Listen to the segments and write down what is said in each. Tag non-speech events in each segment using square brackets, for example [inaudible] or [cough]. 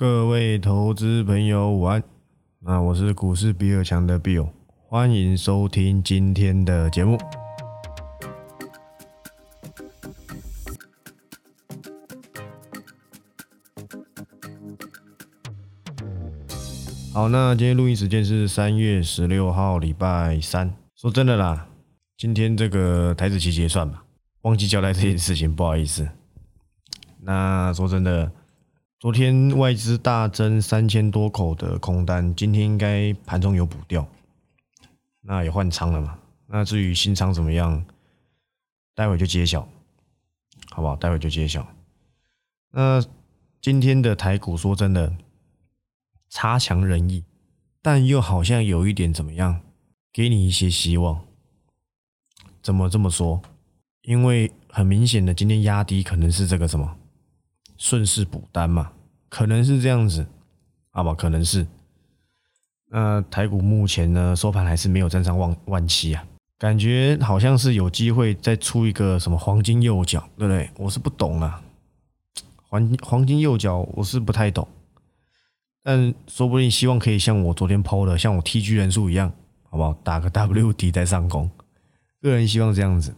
各位投资朋友午安，那我是股市比尔强的 Bill，欢迎收听今天的节目。好，那今天录音时间是三月十六号，礼拜三。说真的啦，今天这个台子期结算吧，忘记交代这件事情，不好意思。那说真的。昨天外资大增三千多口的空单，今天应该盘中有补掉，那也换仓了嘛？那至于新仓怎么样，待会就揭晓，好不好？待会就揭晓。那今天的台股说真的差强人意，但又好像有一点怎么样，给你一些希望。怎么这么说？因为很明显的，今天压低可能是这个什么？顺势补单嘛，可能是这样子，好吧？可能是。那台股目前呢，收盘还是没有站上万万七啊，感觉好像是有机会再出一个什么黄金右脚，对不对？我是不懂啊，黄黄金右脚我是不太懂，但说不定希望可以像我昨天抛的，像我 TG 人数一样，好不好？打个 W D 再上攻，个人希望这样子，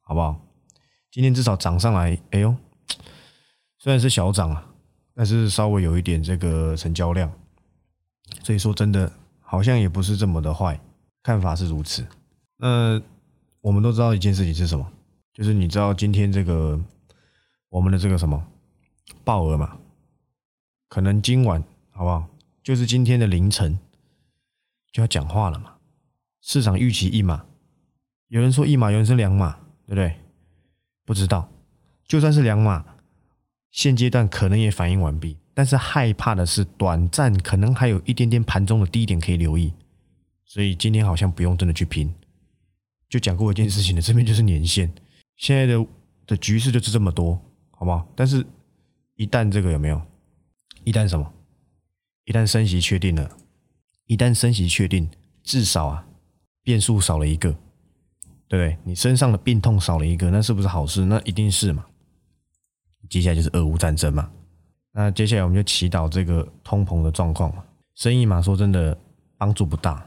好不好？今天至少涨上来，哎呦！虽然是小涨啊，但是稍微有一点这个成交量，所以说真的好像也不是这么的坏，看法是如此。那我们都知道一件事情是什么，就是你知道今天这个我们的这个什么爆额嘛，可能今晚好不好？就是今天的凌晨就要讲话了嘛。市场预期一码，有人说一码，有人说两码，对不对？不知道，就算是两码。现阶段可能也反应完毕，但是害怕的是短暂可能还有一点点盘中的低点可以留意，所以今天好像不用真的去拼。就讲过一件事情的，这边就是年限，现在的的局势就是这么多，好不好？但是，一旦这个有没有？一旦什么？一旦升息确定了，一旦升息确定，至少啊，变数少了一个，对不对？你身上的病痛少了一个，那是不是好事？那一定是嘛。接下来就是俄乌战争嘛，那接下来我们就祈祷这个通膨的状况嘛。生意嘛，说真的帮助不大，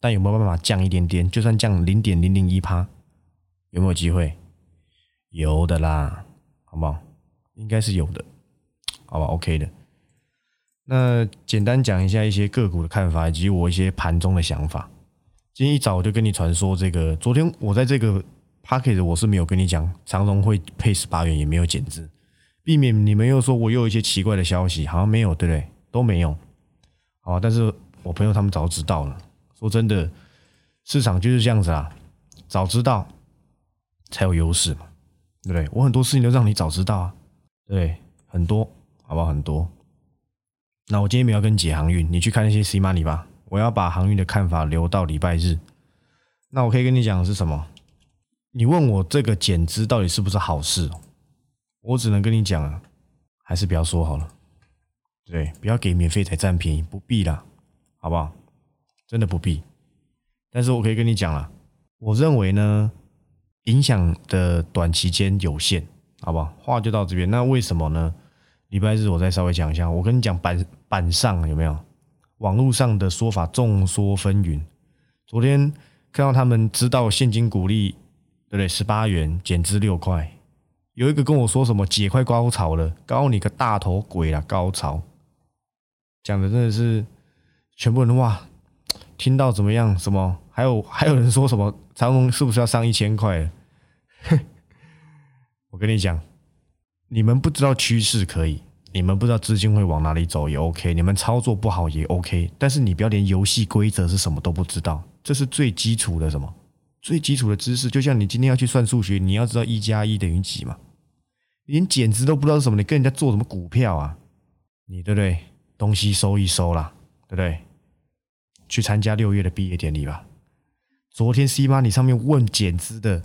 但有没有办法降一点点？就算降零点零零一趴，有没有机会？有的啦，好不好？应该是有的，好吧？OK 的。那简单讲一下一些个股的看法，以及我一些盘中的想法。今天一早我就跟你传说这个，昨天我在这个 packet 我是没有跟你讲长荣会配十八元，也没有减资。避免你们又说我又有一些奇怪的消息，好像没有，对不对？都没有，好，但是我朋友他们早知道了。说真的，市场就是这样子啊，早知道才有优势嘛，对不对？我很多事情都让你早知道啊，对，很多，好不好？很多。那我今天没有跟解航运，你去看那些 C money 吧。我要把航运的看法留到礼拜日。那我可以跟你讲的是什么？你问我这个减资到底是不是好事？我只能跟你讲啊，还是不要说好了，对，不要给免费仔占便宜，不必啦，好不好？真的不必。但是我可以跟你讲了，我认为呢，影响的短期间有限，好不好？话就到这边。那为什么呢？礼拜日我再稍微讲一下。我跟你讲，板板上有没有网络上的说法众说纷纭。昨天看到他们知道现金股利，对不对？十八元减至六块。有一个跟我说什么姐快高潮了，高你个大头鬼啊！高潮讲的真的是全部人哇，听到怎么样？什么？还有还有人说什么长隆是不是要上一千块？我跟你讲，你们不知道趋势可以，你们不知道资金会往哪里走也 OK，你们操作不好也 OK，但是你不要连游戏规则是什么都不知道，这是最基础的什么？最基础的知识，就像你今天要去算数学，你要知道一加一等于几嘛？连减值都不知道是什么，你跟人家做什么股票啊？你对不对？东西收一收啦，对不对？去参加六月的毕业典礼吧。昨天 C 八你上面问减资的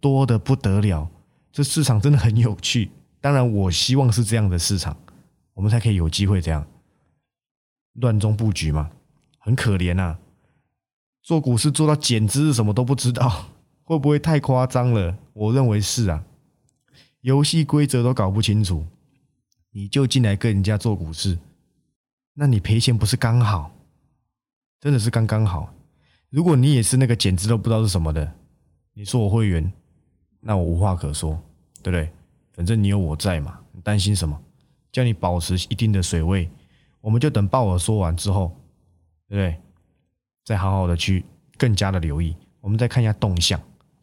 多的不得了，这市场真的很有趣。当然，我希望是这样的市场，我们才可以有机会这样乱中布局嘛。很可怜呐，做股市做到减资什么都不知道，[laughs] 会不会太夸张了？我认为是啊。游戏规则都搞不清楚，你就进来跟人家做股市，那你赔钱不是刚好？真的是刚刚好。如果你也是那个简直都不知道是什么的，你说我会员，那我无话可说，对不对？反正你有我在嘛，你担心什么？叫你保持一定的水位，我们就等鲍尔说完之后，对不对？再好好的去更加的留意，我们再看一下动向，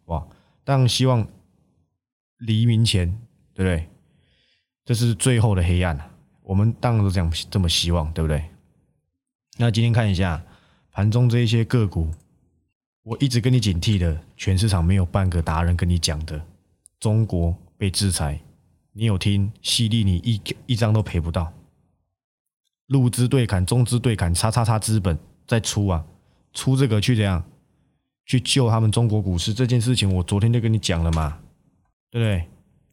哇！当然希望黎明前，对不对？这是最后的黑暗我们当然都这样这么希望，对不对？那今天看一下盘中这一些个股，我一直跟你警惕的，全市场没有半个达人跟你讲的，中国被制裁，你有听？犀利你一一张都赔不到，陆资对砍，中资对砍，叉叉叉资本在出啊，出这个去怎样？去救他们中国股市这件事情，我昨天就跟你讲了嘛，对不对？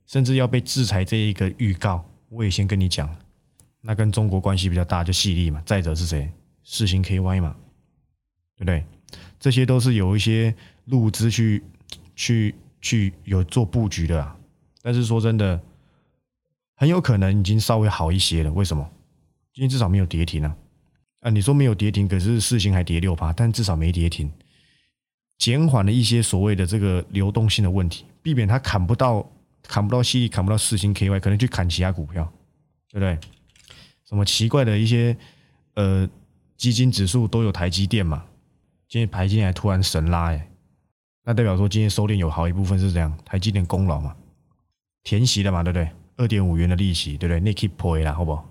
甚至要被制裁这一个预告，我也先跟你讲。那跟中国关系比较大就细粒嘛，再者是谁？世星 KY 嘛，对不对？这些都是有一些路资去去去有做布局的啊，但是说真的，很有可能已经稍微好一些了。为什么？今天至少没有跌停啊！啊，你说没有跌停，可是世星还跌六趴，但至少没跌停，减缓了一些所谓的这个流动性的问题，避免它砍不到砍不到细，砍不到四星 KY，可能去砍其他股票，对不对？什么奇怪的一些呃基金指数都有台积电嘛？今天台积电还突然神拉哎，那代表说今天收敛有好一部分是这样，台积电功劳嘛，填息了嘛，对不对？二点五元的利息，对不对？那 keep pay 啦，好不好？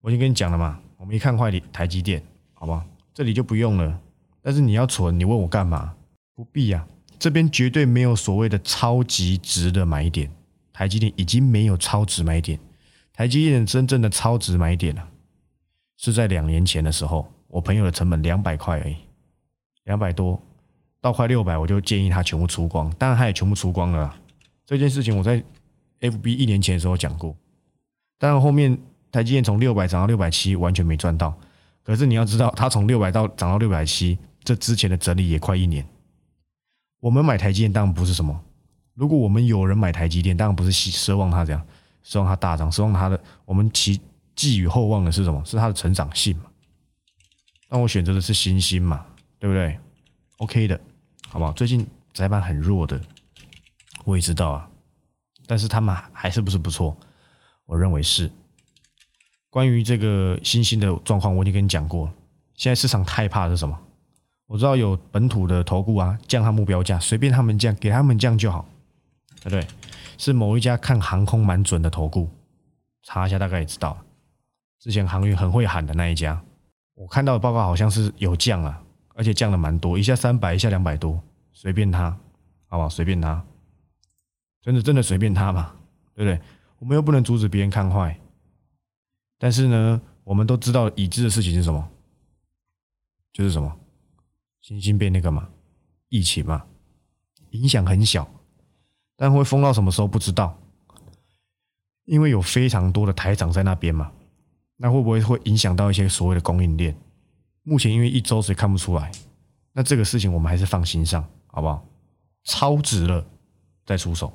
我已经跟你讲了嘛，我们一看坏台积电，好不好？这里就不用了。但是你要存，你问我干嘛？不必呀，这边绝对没有所谓的超级值的买点，台积电已经没有超值买点。台积电真正的超值买点呢，是在两年前的时候，我朋友的成本两百块而已，两百多到快六百，我就建议他全部出光，当然他也全部出光了。这件事情我在 FB 一年前的时候讲过，但后面台积电从六百涨到六百七，完全没赚到。可是你要知道，它从六百到涨到六百七，这之前的整理也快一年。我们买台积电当然不是什么，如果我们有人买台积电，当然不是希奢望它这样。希望它大涨，希望它的我们其寄予厚望的是什么？是它的成长性嘛？那我选择的是新兴嘛，对不对？OK 的，好不好？最近窄板很弱的，我也知道啊，但是他们还是不是不错？我认为是。关于这个新兴的状况，我已经跟你讲过。现在市场害怕是什么？我知道有本土的投顾啊，降他目标价，随便他们降，给他们降就好，对不对？是某一家看航空蛮准的投顾，查一下大概也知道。之前航运很会喊的那一家，我看到的报告好像是有降了，而且降了蛮多，一下三百，一下两百多，随便他，好不好？随便他，真的真的随便他嘛，对不对？我们又不能阻止别人看坏，但是呢，我们都知道已知的事情是什么？就是什么？新兴变那个嘛，疫情嘛，影响很小。但会封到什么时候不知道，因为有非常多的台长在那边嘛，那会不会会影响到一些所谓的供应链？目前因为一周所以看不出来，那这个事情我们还是放心上，好不好？超值了再出手，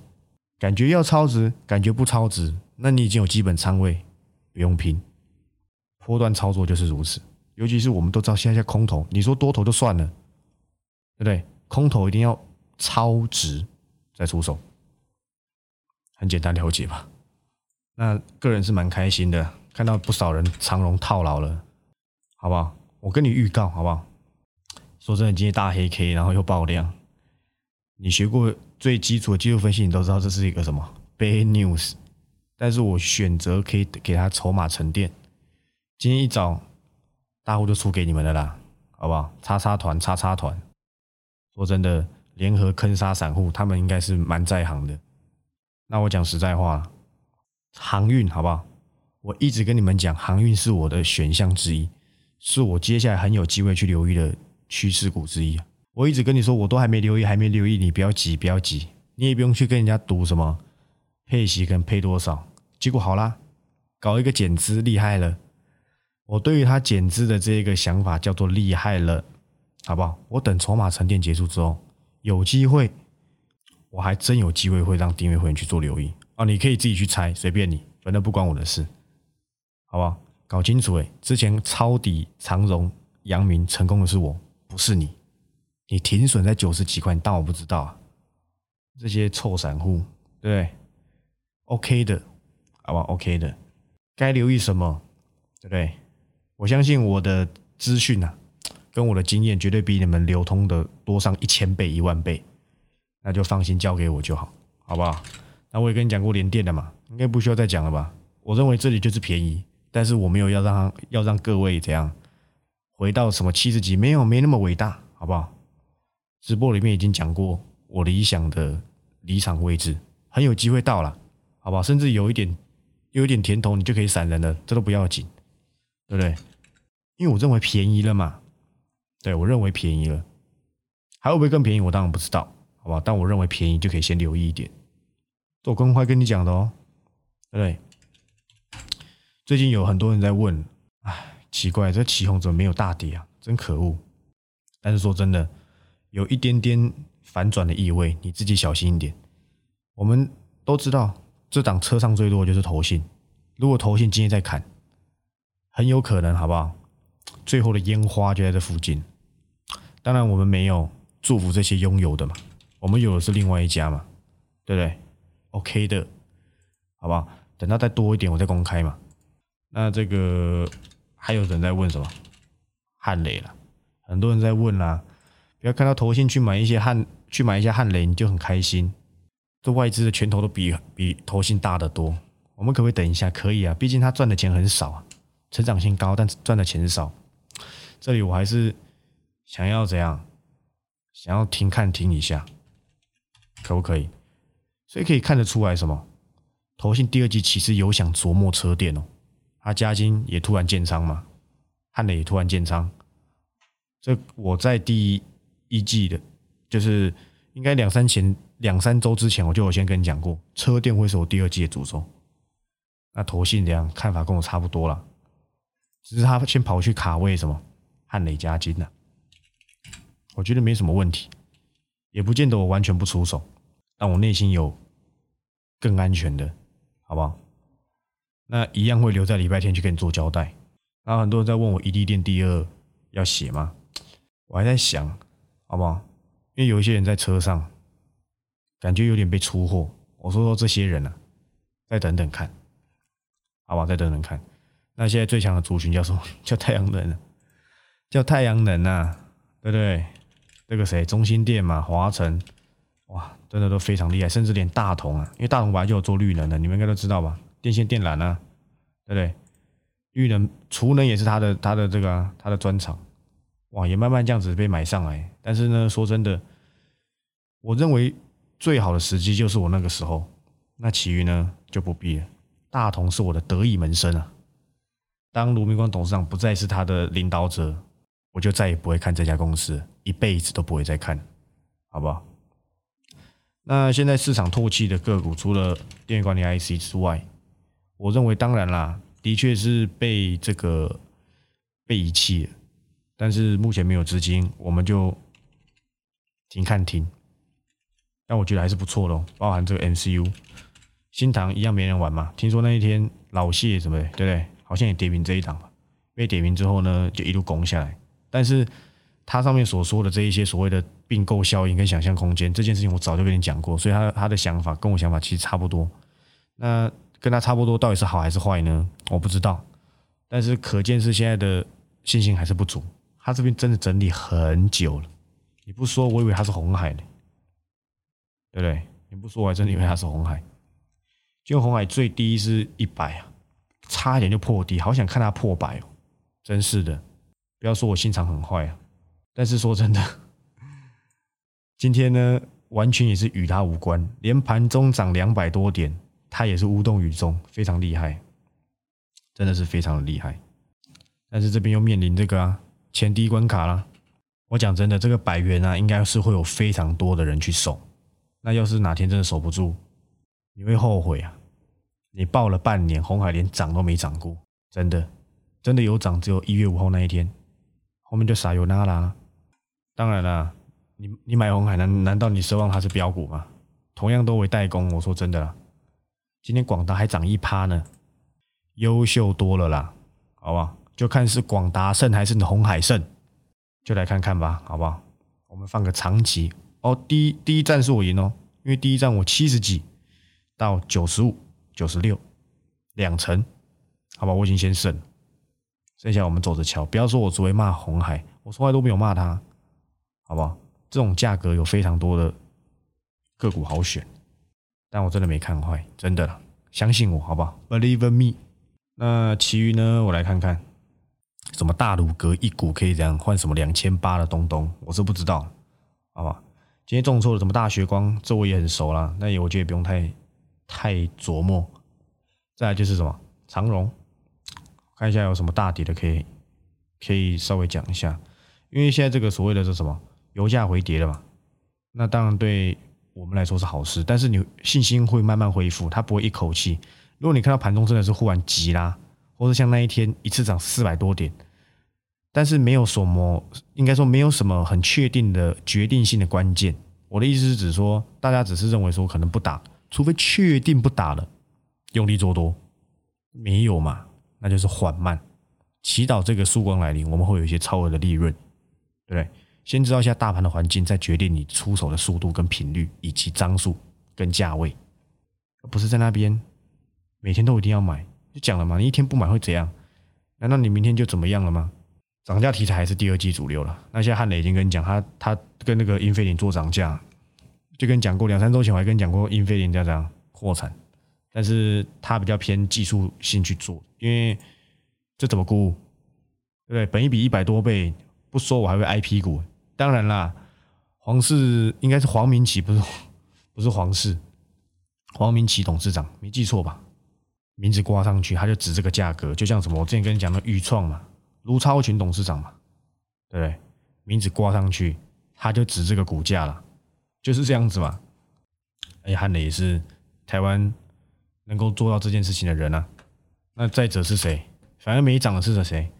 感觉要超值，感觉不超值，那你已经有基本仓位，不用拼，波段操作就是如此。尤其是我们都知道现在空头，你说多头就算了，对不对？空头一定要超值再出手。很简单了解吧？那个人是蛮开心的，看到不少人长荣套牢了，好不好？我跟你预告，好不好？说真的，今天大黑 K，然后又爆量。你学过最基础的技术分析，你都知道这是一个什么 bad news。但是我选择可以给他筹码沉淀。今天一早大户就出给你们的啦，好不好？叉叉团，叉叉团。说真的，联合坑杀散户，他们应该是蛮在行的。那我讲实在话，航运好不好？我一直跟你们讲，航运是我的选项之一，是我接下来很有机会去留意的趋势股之一。我一直跟你说，我都还没留意，还没留意，你不要急，不要急，你也不用去跟人家赌什么配息跟配多少。结果好啦，搞一个减资厉害了。我对于他减资的这个想法叫做厉害了，好不好？我等筹码沉淀结束之后，有机会。我还真有机会会让订阅会员去做留意哦，你可以自己去猜，随便你，反正不关我的事，好不好？搞清楚哎，之前抄底长荣、阳明成功的是我，不是你。你停损在九十几块，你当我不知道啊？这些臭散户，对对？OK 的，好吧？OK 的，该留意什么？对不对？我相信我的资讯啊，跟我的经验绝对比你们流通的多上一千倍、一万倍，那就放心交给我就好，好不好？那我也跟你讲过连电的嘛，应该不需要再讲了吧？我认为这里就是便宜，但是我没有要让要让各位怎样回到什么七十级，没有没那么伟大，好不好？直播里面已经讲过我理想的。离场位置很有机会到了，好不好？甚至有一点有一点甜头，你就可以闪人了，这都不要紧，对不对？因为我认为便宜了嘛，对我认为便宜了，还会不会更便宜？我当然不知道，好不好？但我认为便宜就可以先留意一点，我公开跟你讲的哦，对不对？最近有很多人在问，哎，奇怪，这起红怎么没有大跌啊？真可恶！但是说真的，有一点点。反转的意味，你自己小心一点。我们都知道，这档车上最多的就是投信。如果投信今天在砍，很有可能，好不好？最后的烟花就在这附近。当然，我们没有祝福这些拥有的嘛，我们有的是另外一家嘛，对不对？OK 的，好不好？等到再多一点，我再公开嘛。那这个还有人在问什么？汉雷了，很多人在问啦。不要看到投信去买一些汉。去买一下汉雷，你就很开心。这外资的拳头都比比投信大得多。我们可不可以等一下？可以啊，毕竟他赚的钱很少啊，成长性高，但赚的钱少。这里我还是想要怎样？想要停看停一下，可不可以？所以可以看得出来什么？投信第二季其实有想琢磨车店哦，他加金也突然建仓嘛，汉磊也突然建仓。这我在第一季的。就是应该两三前两三周之前，我就有先跟你讲过，车店会是我第二季的主轴。那投信这样看法跟我差不多了，只是他先跑去卡位什么汉雷加金了。我觉得没什么问题，也不见得我完全不出手，但我内心有更安全的，好不好？那一样会留在礼拜天去跟你做交代。然后很多人在问我，异地店第二要写吗？我还在想，好不好？因为有一些人在车上，感觉有点被出货。我说说这些人啊，再等等看，好吧，再等等看。那现在最强的族群叫什么？[laughs] 叫太阳能，叫太阳能啊，对不对？这个谁？中心店嘛，华晨，哇，真的都非常厉害，甚至连大同啊，因为大同本来就有做绿能的，你们应该都知道吧？电线电缆啊，对不对？绿能、储能也是他的他的这个他的专长。哇，也慢慢这样子被买上来，但是呢，说真的，我认为最好的时机就是我那个时候，那其余呢就不必了。大同是我的得意门生啊，当卢明光董事长不再是他的领导者，我就再也不会看这家公司，一辈子都不会再看，好不好？那现在市场唾弃的个股，除了电源管理 IC 之外，我认为当然啦，的确是被这个被遗弃了。但是目前没有资金，我们就停看停。但我觉得还是不错的，包含这个 MCU，新塘一样没人玩嘛。听说那一天老谢什么的，对不对？好像也点名这一档吧。被点名之后呢，就一路攻下来。但是他上面所说的这一些所谓的并购效应跟想象空间这件事情，我早就跟你讲过，所以他他的想法跟我想法其实差不多。那跟他差不多，到底是好还是坏呢？我不知道。但是可见是现在的信心还是不足。他这边真的整理很久了，你不说我以为他是红海呢，对不对？你不说我还真的以为他是红海。就红海最低是一百啊，差一点就破低，好想看他破百哦，真是的。不要说我心肠很坏啊，但是说真的，今天呢完全也是与他无关，连盘中涨两百多点，他也是无动于衷，非常厉害，真的是非常的厉害。但是这边又面临这个啊。前第一关卡了，我讲真的，这个百元啊，应该是会有非常多的人去守。那要是哪天真的守不住，你会后悔啊！你报了半年，红海连涨都没涨过，真的，真的有涨，只有一月五号那一天，后面就撒油那啦。当然了，你你买红海难难道你奢望它是标股吗？同样都为代工，我说真的啦，今天广达还涨一趴呢，优秀多了啦，好不好？就看是广达胜还是红海胜，就来看看吧，好不好？我们放个长期哦，第一第一站是我赢哦，因为第一站我七十几到九十五、九十六两成，好吧，我已经先胜，剩下我们走着瞧。不要说我只会骂红海，我从来都没有骂他，好不好？这种价格有非常多的个股好选，但我真的没看坏，真的，相信我，好不好？Believe me。那其余呢？我来看看，什么大鲁阁一股可以这样换什么两千八的东东，我是不知道，好吧？今天中错了，什么大学光，这我也很熟啦，那也我觉得也不用太太琢磨。再来就是什么长荣，看一下有什么大跌的可以可以稍微讲一下，因为现在这个所谓的是什么油价回跌了嘛，那当然对我们来说是好事，但是你信心会慢慢恢复，它不会一口气。如果你看到盘中真的是忽然急拉，或者像那一天一次涨四百多点，但是没有什么，应该说没有什么很确定的决定性的关键。我的意思是指说，大家只是认为说可能不打，除非确定不打了，用力做多，没有嘛，那就是缓慢，祈祷这个曙光来临，我们会有一些超额的利润，对不对？先知道一下大盘的环境，再决定你出手的速度跟频率，以及张数跟价位，不是在那边。每天都一定要买，就讲了嘛，你一天不买会怎样？难道你明天就怎么样了吗？涨价题材还是第二季主流了。那现在汉磊已经跟你讲，他他跟那个英飞凌做涨价，就跟你讲过两三周前我还跟你讲过英飞凌这样破产，但是他比较偏技术性去做，因为这怎么估？对不对？本一比一百多倍，不说我还会挨屁股。当然啦，黄氏应该是黄明启，不是 [laughs] 不是黄氏，黄明启董事长没记错吧？名字挂上去，他就指这个价格，就像什么？我之前跟你讲的豫创嘛，卢超群董事长嘛，对不对？名字挂上去，他就指这个股价了，就是这样子嘛。哎，汉磊也是台湾能够做到这件事情的人啊。那再者是谁？反正没涨的是谁？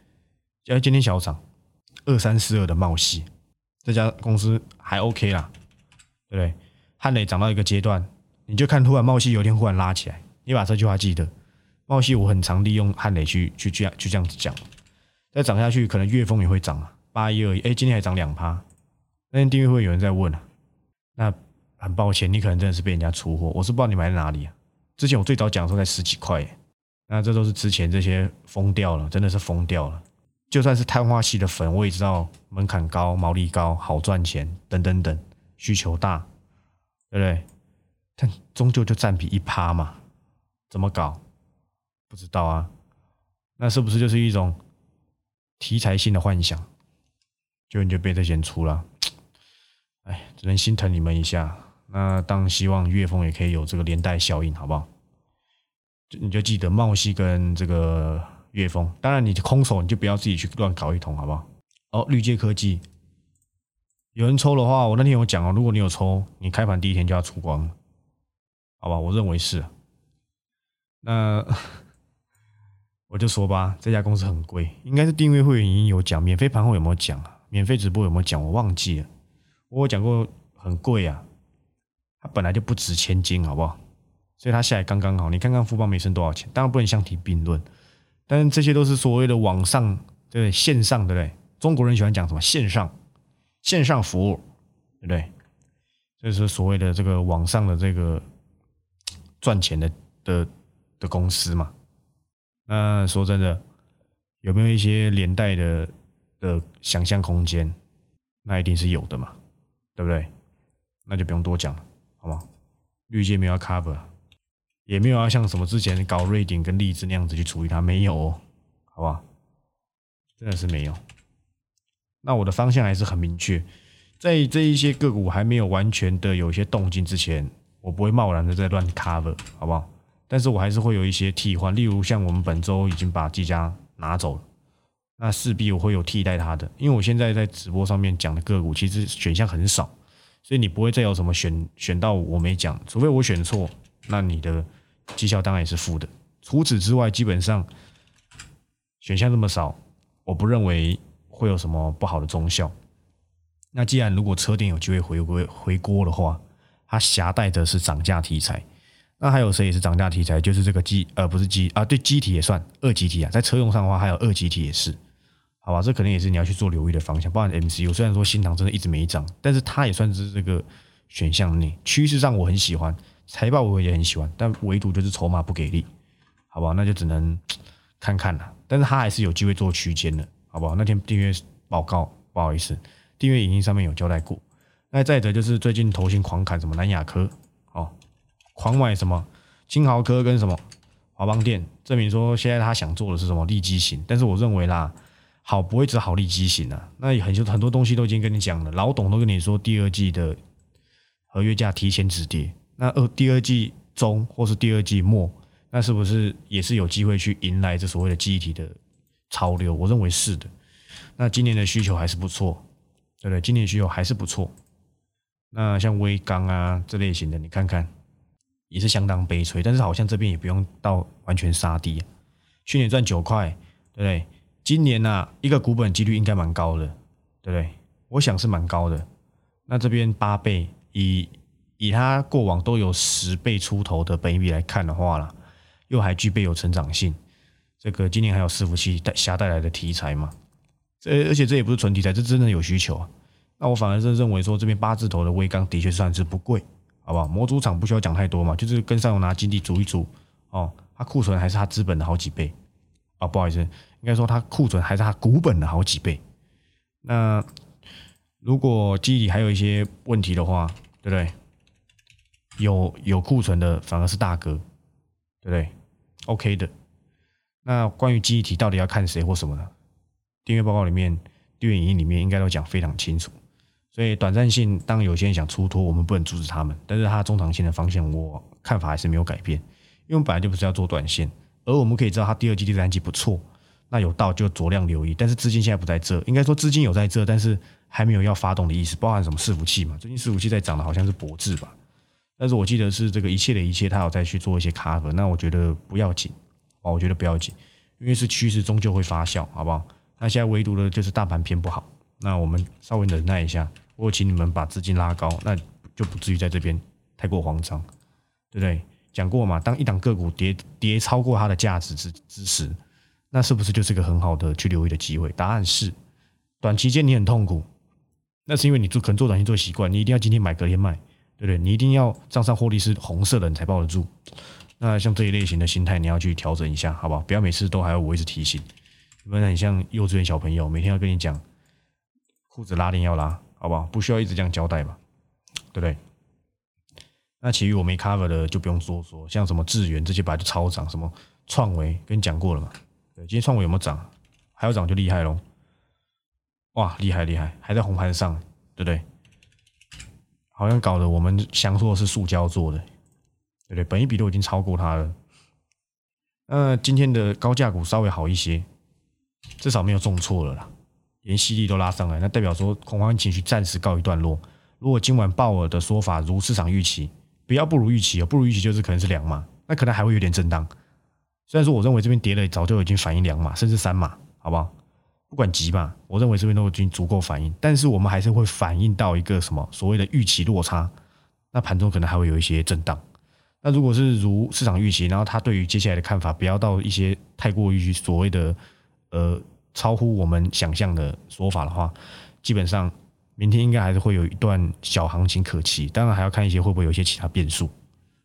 哎，今天小涨，二三四二的茂系，这家公司还 OK 啦，对不对？汉磊涨到一个阶段，你就看突然茂系有一天忽然拉起来，你把这句话记得。茂系我很常利用汉磊去去这样去这样子讲，再涨下去可能月峰也会涨啊，八一二一，哎，今天还涨两趴。那天订阅会有人在问啊，那很抱歉，你可能真的是被人家出货，我是不知道你买在哪里啊。之前我最早讲的时候才十几块，那这都是之前这些疯掉了，真的是疯掉了。就算是碳化系的粉，我也知道门槛高、毛利高、好赚钱等等等，需求大，对不对？但终究就占比一趴嘛，怎么搞？不知道啊，那是不是就是一种题材性的幻想？就你就被这些人出了，哎，只能心疼你们一下。那当希望月峰也可以有这个连带效应，好不好？你就记得茂西跟这个岳峰，当然你空手你就不要自己去乱搞一通，好不好？哦，绿界科技有人抽的话，我那天有讲哦，如果你有抽，你开盘第一天就要出光，好吧？我认为是。那。[laughs] 我就说吧，这家公司很贵，应该是订阅会员已经有讲，免费盘后有没有讲啊？免费直播有没有讲？我忘记了，我讲过很贵啊，它本来就不值千金，好不好？所以它下来刚刚好。你看看富邦没剩多少钱，当然不能相提并论，但是这些都是所谓的网上对线上，对不对？中国人喜欢讲什么线上线上服务，对不对？这是所谓的这个网上的这个赚钱的的的公司嘛。那说真的，有没有一些连带的的想象空间？那一定是有的嘛，对不对？那就不用多讲了，好吗？绿界没有 cover，也没有要像什么之前搞瑞典跟荔枝那样子去处理它，没有，哦，好不好？真的是没有。那我的方向还是很明确，在这一些个股还没有完全的有一些动静之前，我不会贸然的在乱 cover，好不好？但是我还是会有一些替换，例如像我们本周已经把技嘉拿走了，那势必我会有替代它的，因为我现在在直播上面讲的个股其实选项很少，所以你不会再有什么选选到我没讲，除非我选错，那你的绩效当然也是负的。除此之外，基本上选项这么少，我不认为会有什么不好的中效。那既然如果车店有机会回归回锅的话，它携带的是涨价题材。那还有谁也是涨价题材？就是这个机呃不是机啊，对机体也算二级体啊，在车用上的话，还有二级体也是，好吧？这可能也是你要去做留意的方向。包含 MCU，虽然说新塘真的一直没涨，但是它也算是这个选项内趋势上我很喜欢，财报我也很喜欢，但唯独就是筹码不给力，好不好？那就只能 [tsk] 看看了。但是它还是有机会做区间的，好不好？那天订阅报告，不好意思，订阅影音上面有交代过。那再者就是最近投信狂砍什么南亚科，哦。狂买什么金豪科跟什么华邦电，证明说现在他想做的是什么利基型，但是我认为啦，好不会只好利基型啊，那很多很多东西都已经跟你讲了，老董都跟你说第二季的合约价提前止跌，那二第二季中或是第二季末，那是不是也是有机会去迎来这所谓的记忆体的潮流？我认为是的。那今年的需求还是不错，对不对？今年需求还是不错。那像微钢啊这类型的，你看看。也是相当悲催，但是好像这边也不用到完全杀低。去年赚九块，对不对？今年呢，一个股本几率应该蛮高的，对不对？我想是蛮高的。那这边八倍，以以它过往都有十倍出头的本益比来看的话啦，又还具备有成长性。这个今年还有伺服器带下带来的题材嘛？这而且这也不是纯题材，这真的有需求啊。那我反而是认为说，这边八字头的微钢的确算是不贵。好不好？模组厂不需要讲太多嘛，就是跟上游拿基地组一组哦。它库存还是它资本的好几倍啊，不好意思，应该说它库存还是它股本的好几倍。那如果基地还有一些问题的话，对不对？有有库存的反而是大哥，对不对？OK 的。那关于记忆体到底要看谁或什么呢？订阅报告里面、订阅影音里面应该都讲非常清楚。所以短暂性，当有些人想出脱，我们不能阻止他们。但是它中长线的方向，我看法还是没有改变。因为我们本来就不是要做短线，而我们可以知道它第二季、第三季不错，那有到就酌量留意。但是资金现在不在这，应该说资金有在这，但是还没有要发动的意思。包含什么伺服器嘛？最近伺服器在涨的，好像是博智吧？但是我记得是这个一切的一切，它有再去做一些卡壳。那我觉得不要紧哦，我觉得不要紧，因为是趋势终究会发酵，好不好？那现在唯独的就是大盘偏不好。那我们稍微忍耐一下，我请你们把资金拉高，那就不至于在这边太过慌张，对不对？讲过嘛，当一档个股跌跌超过它的价值之之时，那是不是就是个很好的去留意的机会？答案是，短期间你很痛苦，那是因为你做可能做短期做习惯，你一定要今天买隔天卖，对不对？你一定要账上获利是红色的，你才抱得住。那像这一类型的心态，你要去调整一下，好不好？不要每次都还要我一直提醒，不然很像幼稚园小朋友，每天要跟你讲。裤子拉链要拉，好不好？不需要一直这样交代嘛，对不对？那其余我没 cover 的就不用说说，像什么智源这些本来就超涨，什么创维跟你讲过了嘛。对，今天创维有没有涨？还要涨就厉害喽！哇，厉害厉害，还在红盘上，对不对？好像搞得我们想说是塑胶做的，对不对？本一比都已经超过它了。那今天的高价股稍微好一些，至少没有重挫了啦。连息率都拉上来，那代表说恐慌情绪暂时告一段落。如果今晚鲍尔的说法如市场预期，不要不如预期哦，不如预期就是可能是两码，那可能还会有点震荡。虽然说我认为这边跌了早就已经反映两码，甚至三码，好不好？不管急嘛，我认为这边都已经足够反应，但是我们还是会反映到一个什么所谓的预期落差，那盘中可能还会有一些震荡。那如果是如市场预期，然后他对于接下来的看法不要到一些太过于所谓的呃。超乎我们想象的说法的话，基本上明天应该还是会有一段小行情可期。当然还要看一些会不会有一些其他变数，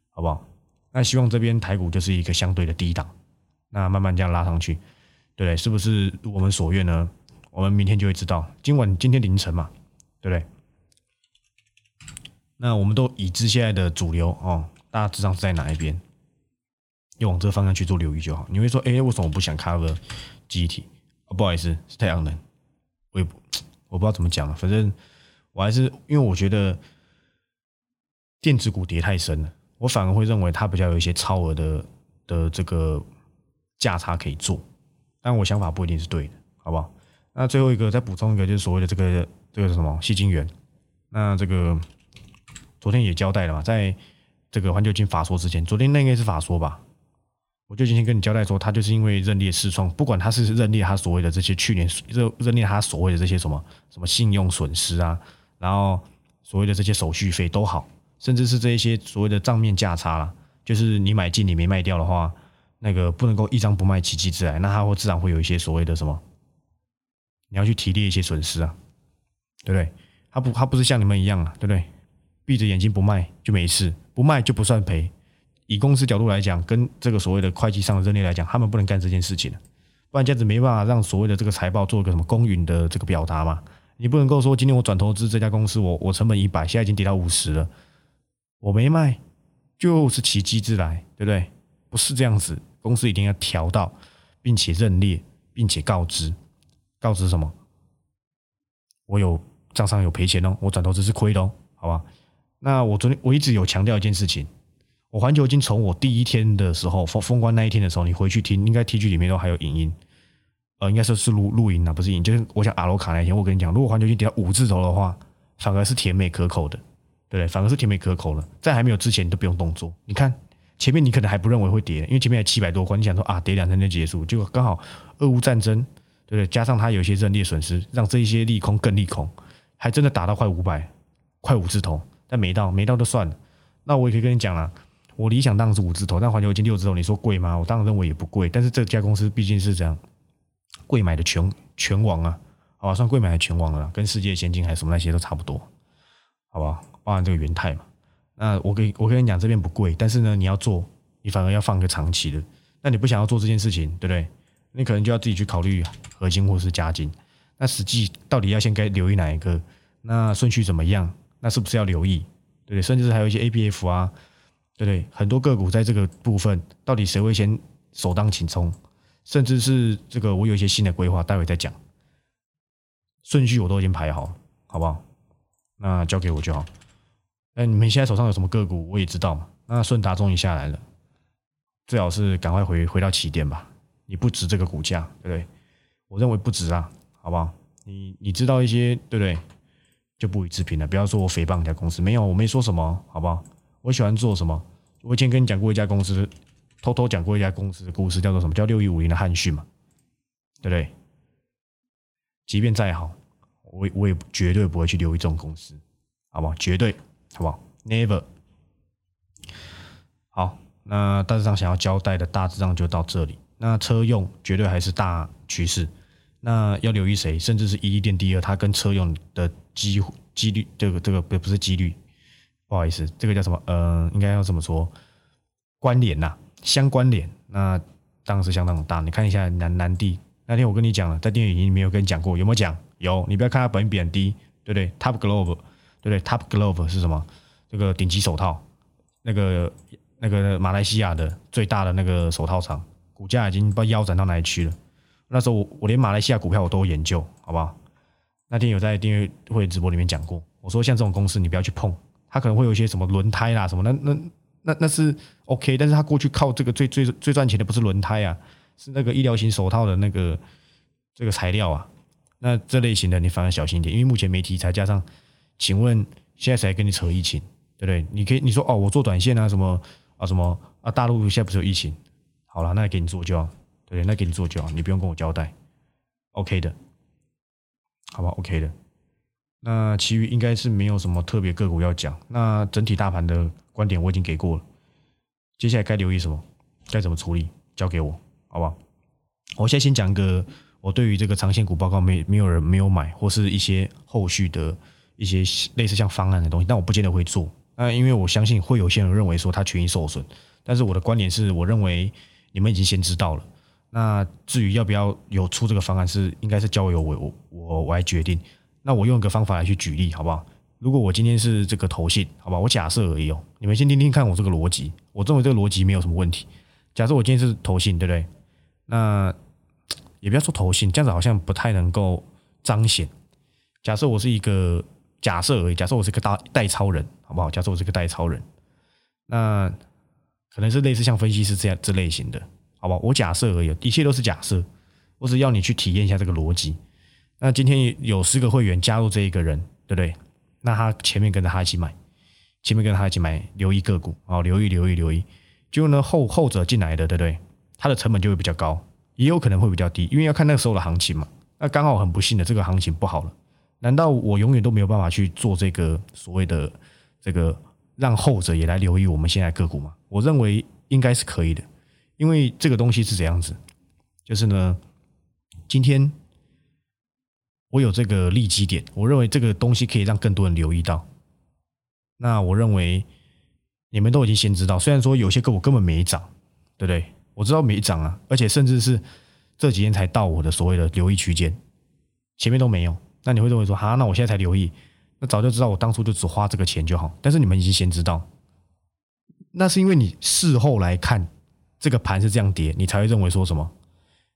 好不好？那希望这边台股就是一个相对的低档，那慢慢这样拉上去，对？是不是如我们所愿呢？我们明天就会知道。今晚今天凌晨嘛，对不对？那我们都已知现在的主流哦，大家知道是在哪一边，要往这个方向去做留意就好。你会说，哎，为什么我不想 cover 机体？不好意思，是太阳能，我也不我不知道怎么讲了，反正我还是因为我觉得电子股跌太深了，我反而会认为它比较有一些超额的的这个价差可以做，但我想法不一定是对的，好不好？那最后一个再补充一个，就是所谓的这个这个什么？细晶圆，那这个昨天也交代了嘛，在这个环球金法说之前，昨天那应该是法说吧？我就今天跟你交代说，他就是因为认列视创，不管他是认列他所谓的这些去年认认列他所谓的这些什么什么信用损失啊，然后所谓的这些手续费都好，甚至是这一些所谓的账面价差啦，就是你买进你没卖掉的话，那个不能够一张不卖奇迹自来，那它会自然会有一些所谓的什么，你要去提列一些损失啊，对不对？它不它不是像你们一样啊，对不对？闭着眼睛不卖就没事，不卖就不算赔。以公司角度来讲，跟这个所谓的会计上的认定来讲，他们不能干这件事情的，不然这样子没办法让所谓的这个财报做一个什么公允的这个表达嘛。你不能够说今天我转投资这家公司，我我成本一百，现在已经跌到五十了，我没卖，就是奇迹之来，对不对？不是这样子，公司一定要调到，并且认列，并且告知，告知什么？我有账上有赔钱哦，我转投资是亏的哦，好吧？那我昨天我一直有强调一件事情，我环球金从我第一天的时候封封关那一天的时候，你回去听，应该 T G 里面都还有影音。呃，应该说是录录音啊，不是影。就是我想阿罗卡那天，我跟你讲，如果环球金跌到五字头的话，反而是甜美可口的，对不对？反而是甜美可口了。在还没有之前，你都不用动作。你看前面，你可能还不认为会跌，因为前面还七百多块，你想说啊，跌两天就结束，结果刚好俄乌战争，对不对？加上它有些认列损失，让这一些利空更利空，还真的打到快五百，快五字头，但没到，没到就算了。那我也可以跟你讲了，我理想当然是五字头，但环球金六字头，你说贵吗？我当然认为也不贵，但是这家公司毕竟是这样。贵买的全全网啊，好吧，算贵买的全网了，跟世界先进还是什么那些都差不多，好吧，包含这个元泰嘛。那我跟我跟你讲，这边不贵，但是呢，你要做，你反而要放个长期的。那你不想要做这件事情，对不对？你可能就要自己去考虑合金或是加金。那实际到底要先该留意哪一个？那顺序怎么样？那是不是要留意？对不对？甚至是还有一些 A B F 啊，对不对？很多个股在这个部分，到底谁会先首当其冲？甚至是这个，我有一些新的规划，待会再讲。顺序我都已经排好，好不好？那交给我就好。那你们现在手上有什么个股，我也知道嘛。那顺达终于下来了，最好是赶快回回到起点吧。你不值这个股价，对不对？我认为不值啊，好不好？你你知道一些，对不对？就不予置评了。不要说我诽谤一家公司，没有，我没说什么，好不好？我喜欢做什么？我以前跟你讲过一家公司。偷偷讲过一家公司的故事，叫做什么？叫六一五零的汉讯嘛，对不对？即便再好，我我也绝对不会去留意这种公司，好不好？绝对，好不好？Never。好，那大致上想要交代的大致上就到这里。那车用绝对还是大趋势，那要留意谁？甚至是伊利电第二，它跟车用的机几率，这个这个不不是几率，不好意思，这个叫什么？嗯，应该要怎么说，关联呐。相关联，那当然是相当大。你看一下南南地那天我跟你讲了，在电影里面有跟你讲过，有没有讲？有。你不要看它本比很低，对不对？Top Glove，对不对？Top Glove 是什么？这个顶级手套，那个那个马来西亚的最大的那个手套厂，股价已经不知道腰斩到哪里去了。那时候我我连马来西亚股票我都研究，好不好？那天有在订阅会直播里面讲过，我说像这种公司你不要去碰，它可能会有一些什么轮胎啦什么，那那。那那是 OK，但是他过去靠这个最最最赚钱的不是轮胎啊，是那个医疗型手套的那个这个材料啊。那这类型的你反而小心一点，因为目前没题材，加上，请问现在谁跟你扯疫情，对不对？你可以你说哦，我做短线啊，什么啊什么啊，大陆现在不是有疫情？好了，那给你做就好，对，那给你做就好，你不用跟我交代，OK 的，好吧，OK 的。那其余应该是没有什么特别个股要讲。那整体大盘的观点我已经给过了，接下来该留意什么，该怎么处理，交给我，好不好？我现在先讲个，我对于这个长线股报告没没有人没有买，或是一些后续的一些类似像方案的东西，但我不见得会做。那因为我相信会有些人认为说他权益受损，但是我的观点是我认为你们已经先知道了。那至于要不要有出这个方案，是应该是交由我我我我来决定。那我用一个方法来去举例，好不好？如果我今天是这个投信，好吧，我假设而已哦。你们先听听看我这个逻辑，我认为这个逻辑没有什么问题。假设我今天是投信，对不对？那也不要说投信，这样子好像不太能够彰显。假设我是一个假设而已，假设我是个大代超人，好不好？假设我是个代超人，那可能是类似像分析师这样这类型的，好不好？我假设而已，一切都是假设，我只要你去体验一下这个逻辑。那今天有十个会员加入这一个人，对不对？那他前面跟着他一起买，前面跟着他一起买，留意个股啊，留意留意留意。就呢后后者进来的，对不对？他的成本就会比较高，也有可能会比较低，因为要看那个时候的行情嘛。那刚好很不幸的，这个行情不好了。难道我永远都没有办法去做这个所谓的这个让后者也来留意我们现在个股吗？我认为应该是可以的，因为这个东西是怎样子，就是呢，今天我有这个利基点，我认为这个东西可以让更多人留意到。那我认为你们都已经先知道，虽然说有些个股根本没涨，对不对？我知道没涨啊，而且甚至是这几天才到我的所谓的留意区间，前面都没有。那你会认为说，哈，那我现在才留意，那早就知道我当初就只花这个钱就好。但是你们已经先知道，那是因为你事后来看这个盘是这样跌，你才会认为说什么？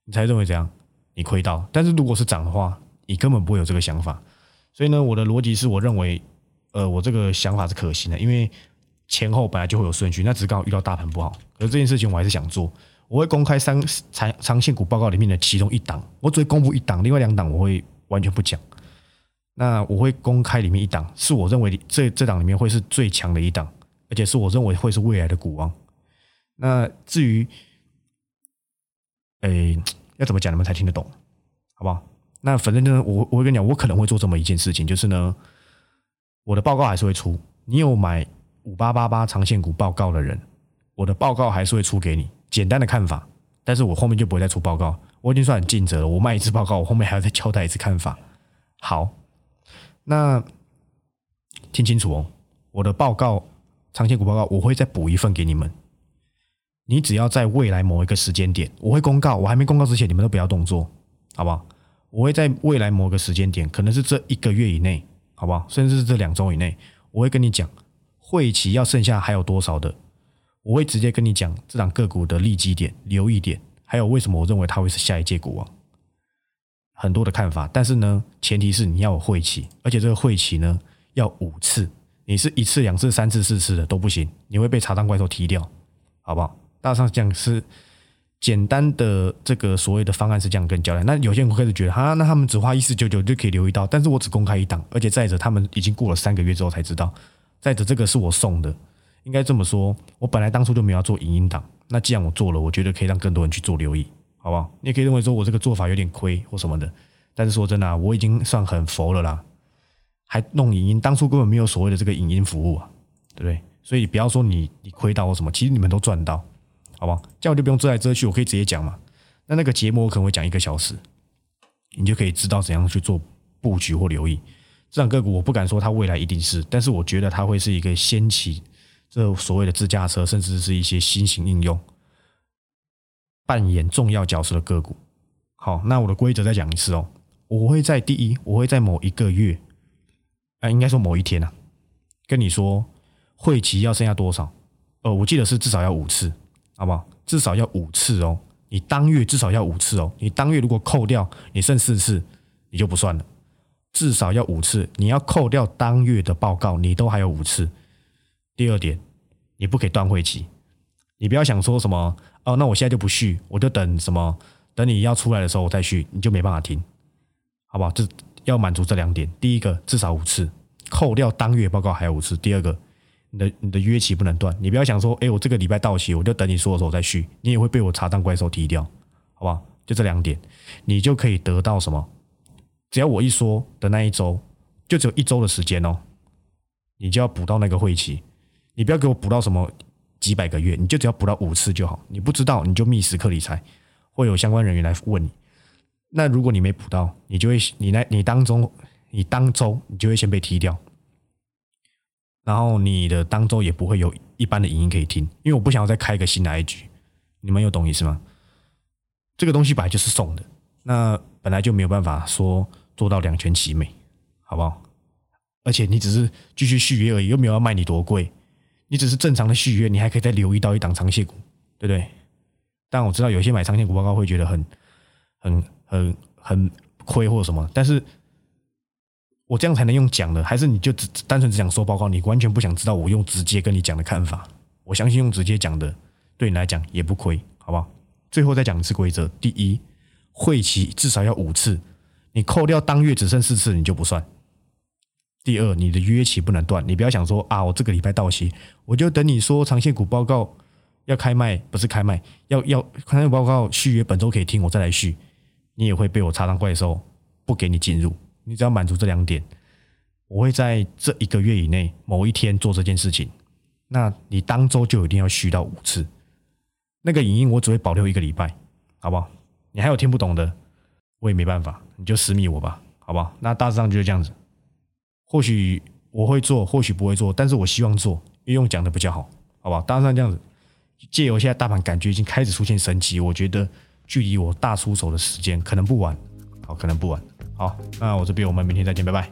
你才认为怎样？你亏到。但是如果是涨的话，你根本不会有这个想法。所以呢，我的逻辑是我认为，呃，我这个想法是可行的，因为前后本来就会有顺序，那只是刚好遇到大盘不好。可是这件事情我还是想做，我会公开三长长线股报告里面的其中一档，我只会公布一档，另外两档我会完全不讲。那我会公开里面一档，是我认为这这档里面会是最强的一档，而且是我认为会是未来的股王。那至于，诶，要怎么讲你们才听得懂，好不好？那反正呢，我我会跟你讲，我可能会做这么一件事情，就是呢，我的报告还是会出。你有买五八八八长线股报告的人，我的报告还是会出给你简单的看法，但是我后面就不会再出报告。我已经算很尽责了，我卖一次报告，我后面还要再交代一次看法。好。那听清楚哦，我的报告长线股报告，我会再补一份给你们。你只要在未来某一个时间点，我会公告。我还没公告之前，你们都不要动作，好不好？我会在未来某个时间点，可能是这一个月以内，好不好？甚至是这两周以内，我会跟你讲会期要剩下还有多少的。我会直接跟你讲这档个股的利基点、留意点，还有为什么我认为它会是下一届股王。很多的看法，但是呢，前提是你要有晦气，而且这个晦气呢要五次，你是一次、两次、三次、四次的都不行，你会被查账怪兽踢掉，好不好？大上讲是简单的这个所谓的方案是这样跟教练。那有些人开始觉得，哈，那他们只花一四九九就可以留意到，但是我只公开一档，而且再者他们已经过了三个月之后才知道，再者这个是我送的，应该这么说，我本来当初就没有做影音档，那既然我做了，我觉得可以让更多人去做留意。好不好？你也可以认为说我这个做法有点亏或什么的，但是说真的，我已经算很佛了啦，还弄影音，当初根本没有所谓的这个影音服务啊，对不对？所以不要说你你亏到或什么，其实你们都赚到，好不好？这样我就不用遮来遮去，我可以直接讲嘛。那那个节目我可能会讲一个小时，你就可以知道怎样去做布局或留意。这两个股我不敢说它未来一定是，但是我觉得它会是一个掀起这所谓的自驾车，甚至是一些新型应用。扮演重要角色的个股，好，那我的规则再讲一次哦。我会在第一，我会在某一个月，哎，应该说某一天啊，跟你说会期要剩下多少？呃，我记得是至少要五次，好不好？至少要五次哦。你当月至少要五次哦。你当月如果扣掉你剩四次，你就不算了。至少要五次，你要扣掉当月的报告，你都还有五次。第二点，你不可以断会期，你不要想说什么。哦，那我现在就不续，我就等什么？等你要出来的时候我再续，你就没办法听，好不好？这要满足这两点。第一个，至少五次，扣掉当月报告还有五次。第二个，你的你的约期不能断，你不要想说，哎，我这个礼拜到期，我就等你说的时候再续，你也会被我查账怪兽踢掉，好不好？就这两点，你就可以得到什么？只要我一说的那一周，就只有一周的时间哦，你就要补到那个会期，你不要给我补到什么。几百个月，你就只要补到五次就好。你不知道，你就密时刻理财，会有相关人员来问你。那如果你没补到，你就会你那你当中你当周你就会先被踢掉，然后你的当周也不会有一般的影音可以听，因为我不想要再开一个新的 I G。你们有懂意思吗？这个东西本来就是送的，那本来就没有办法说做到两全其美，好不好？而且你只是继续续约而已，又没有要卖你多贵。你只是正常的续约，你还可以再留意到一档长线股，对不对？但我知道有些买长线股报告会觉得很、很、很、很亏或者什么，但是我这样才能用讲的，还是你就只单纯只想收报告，你完全不想知道我用直接跟你讲的看法？我相信用直接讲的对你来讲也不亏，好不好？最后再讲一次规则：第一，会期至少要五次，你扣掉当月只剩四次，你就不算。第二，你的约期不能断，你不要想说啊，我这个礼拜到期，我就等你说长线股报告要开卖，不是开卖，要要长线报告续约，本周可以听，我再来续，你也会被我插上怪兽，不给你进入。你只要满足这两点，我会在这一个月以内某一天做这件事情，那你当周就一定要续到五次。那个影音我只会保留一个礼拜，好不好？你还有听不懂的，我也没办法，你就私密我吧，好不好？那大致上就是这样子。或许我会做，或许不会做，但是我希望做，因为用讲的比较好，好吧？当然这样子。借由现在大盘感觉已经开始出现神奇，我觉得距离我大出手的时间可能不晚，好，可能不晚。好，那我这边我们明天再见，拜拜。